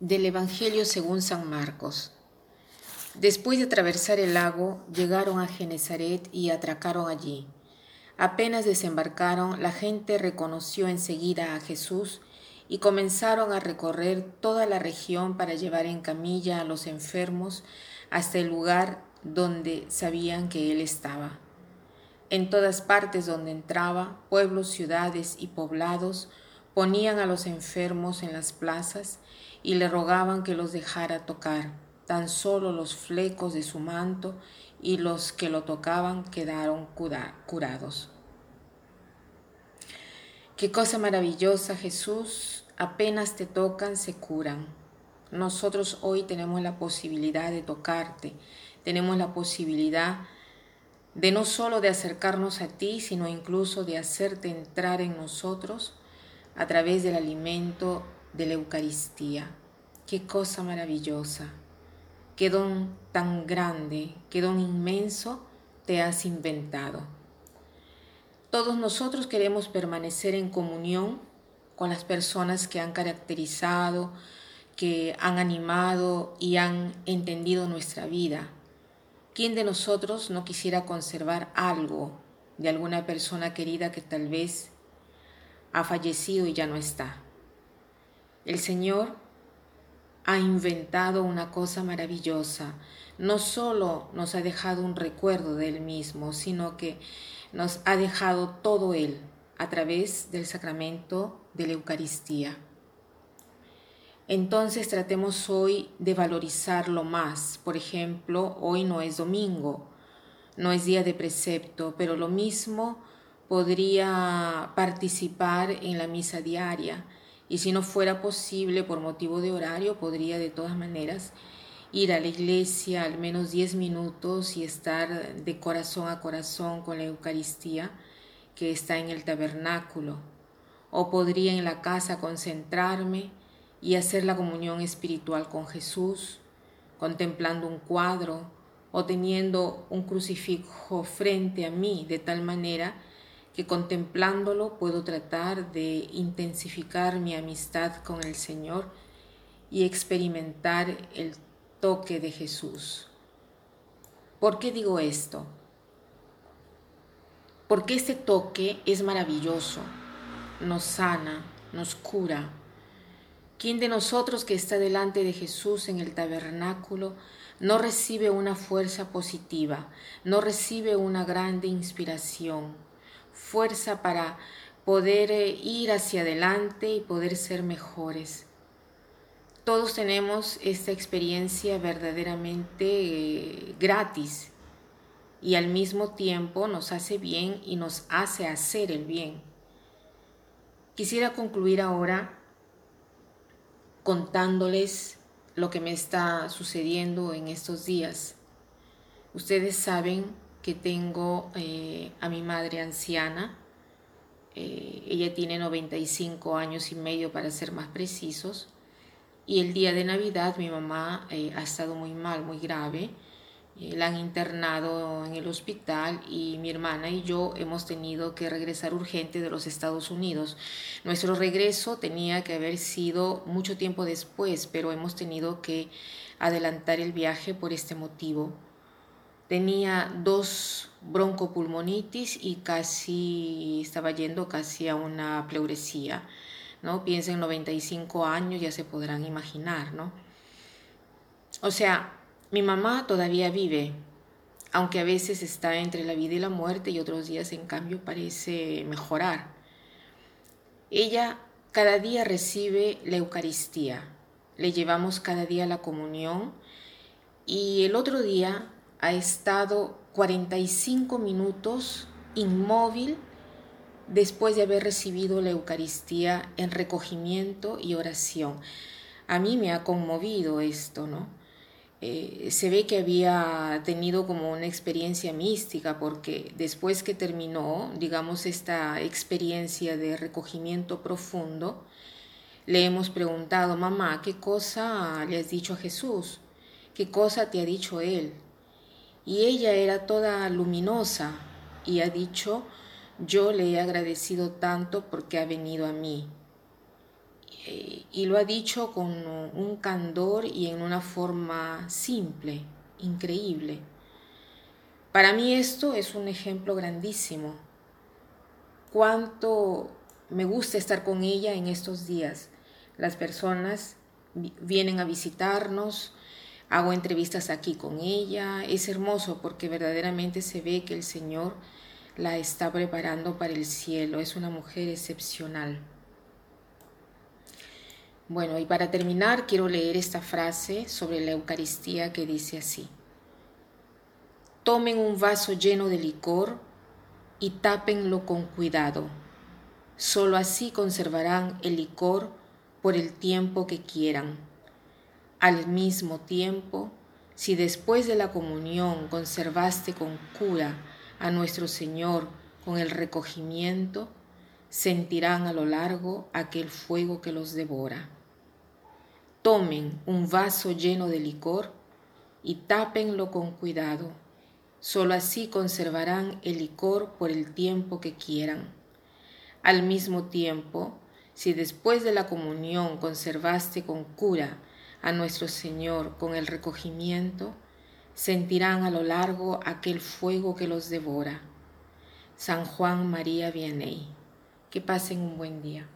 Del Evangelio según San Marcos. Después de atravesar el lago, llegaron a Genezaret y atracaron allí. Apenas desembarcaron, la gente reconoció enseguida a Jesús y comenzaron a recorrer toda la región para llevar en camilla a los enfermos hasta el lugar donde sabían que Él estaba. En todas partes donde entraba, pueblos, ciudades y poblados, ponían a los enfermos en las plazas y le rogaban que los dejara tocar. Tan solo los flecos de su manto y los que lo tocaban quedaron curados. Qué cosa maravillosa, Jesús. Apenas te tocan, se curan. Nosotros hoy tenemos la posibilidad de tocarte, tenemos la posibilidad de no solo de acercarnos a ti, sino incluso de hacerte entrar en nosotros a través del alimento de la Eucaristía. Qué cosa maravillosa, qué don tan grande, qué don inmenso te has inventado. Todos nosotros queremos permanecer en comunión con las personas que han caracterizado, que han animado y han entendido nuestra vida. ¿Quién de nosotros no quisiera conservar algo de alguna persona querida que tal vez ha fallecido y ya no está? El Señor ha inventado una cosa maravillosa. No solo nos ha dejado un recuerdo de Él mismo, sino que nos ha dejado todo Él a través del sacramento de la Eucaristía. Entonces tratemos hoy de valorizarlo más. Por ejemplo, hoy no es domingo, no es día de precepto, pero lo mismo podría participar en la misa diaria y si no fuera posible por motivo de horario, podría de todas maneras ir a la iglesia al menos 10 minutos y estar de corazón a corazón con la Eucaristía que está en el tabernáculo. O podría en la casa concentrarme y hacer la comunión espiritual con Jesús, contemplando un cuadro o teniendo un crucifijo frente a mí de tal manera que contemplándolo puedo tratar de intensificar mi amistad con el Señor y experimentar el toque de Jesús. ¿Por qué digo esto? Porque este toque es maravilloso, nos sana, nos cura. ¿Quién de nosotros que está delante de Jesús en el tabernáculo no recibe una fuerza positiva, no recibe una grande inspiración? Fuerza para poder eh, ir hacia adelante y poder ser mejores. Todos tenemos esta experiencia verdaderamente eh, gratis y al mismo tiempo nos hace bien y nos hace hacer el bien. Quisiera concluir ahora contándoles lo que me está sucediendo en estos días. Ustedes saben que tengo eh, a mi madre anciana. Eh, ella tiene 95 años y medio para ser más precisos. Y el día de Navidad mi mamá eh, ha estado muy mal, muy grave. la han internado en el hospital y mi hermana y yo hemos tenido que regresar urgente de los Estados Unidos. Nuestro regreso tenía que haber sido mucho tiempo después, pero hemos tenido que adelantar el viaje por este motivo tenía dos broncopulmonitis y casi estaba yendo casi a una pleuresía, ¿no? Piensen 95 años, ya se podrán imaginar, ¿no? O sea, mi mamá todavía vive, aunque a veces está entre la vida y la muerte y otros días en cambio parece mejorar. Ella cada día recibe la Eucaristía, le llevamos cada día la comunión y el otro día ha estado 45 minutos inmóvil después de haber recibido la Eucaristía en recogimiento y oración. A mí me ha conmovido esto, ¿no? Eh, se ve que había tenido como una experiencia mística porque después que terminó, digamos, esta experiencia de recogimiento profundo, le hemos preguntado, mamá, ¿qué cosa le has dicho a Jesús? ¿Qué cosa te ha dicho Él? Y ella era toda luminosa y ha dicho, yo le he agradecido tanto porque ha venido a mí. eh, y lo ha dicho con un candor y en una forma simple, increíble. Para mí esto es un ejemplo grandísimo. Cuánto me gusta estar con ella en estos días. Las personas vienen a visitarnos, hago entrevistas aquí con ella. Es hermoso porque verdaderamente se ve que el Señor la está preparando para el cielo. Es una mujer excepcional. Bueno, y para terminar quiero leer esta frase sobre la Eucaristía que dice así. Tomen un vaso lleno de licor y tápenlo con cuidado. Solo así conservarán el licor por el tiempo que quieran. Al mismo tiempo, si después de la comunión conservaste con cura a nuestro Señor con el recogimiento, sentirán a lo largo aquel fuego que los devora. Tomen un vaso lleno de licor y tápenlo con cuidado. Solo así conservarán el licor por el tiempo que quieran. Al mismo tiempo, si después de la comunión conservaste con cura a nuestro Señor con el recogimiento, sentirán a lo largo aquel fuego que los devora. San Juan María Vianney. Que pasen un buen día.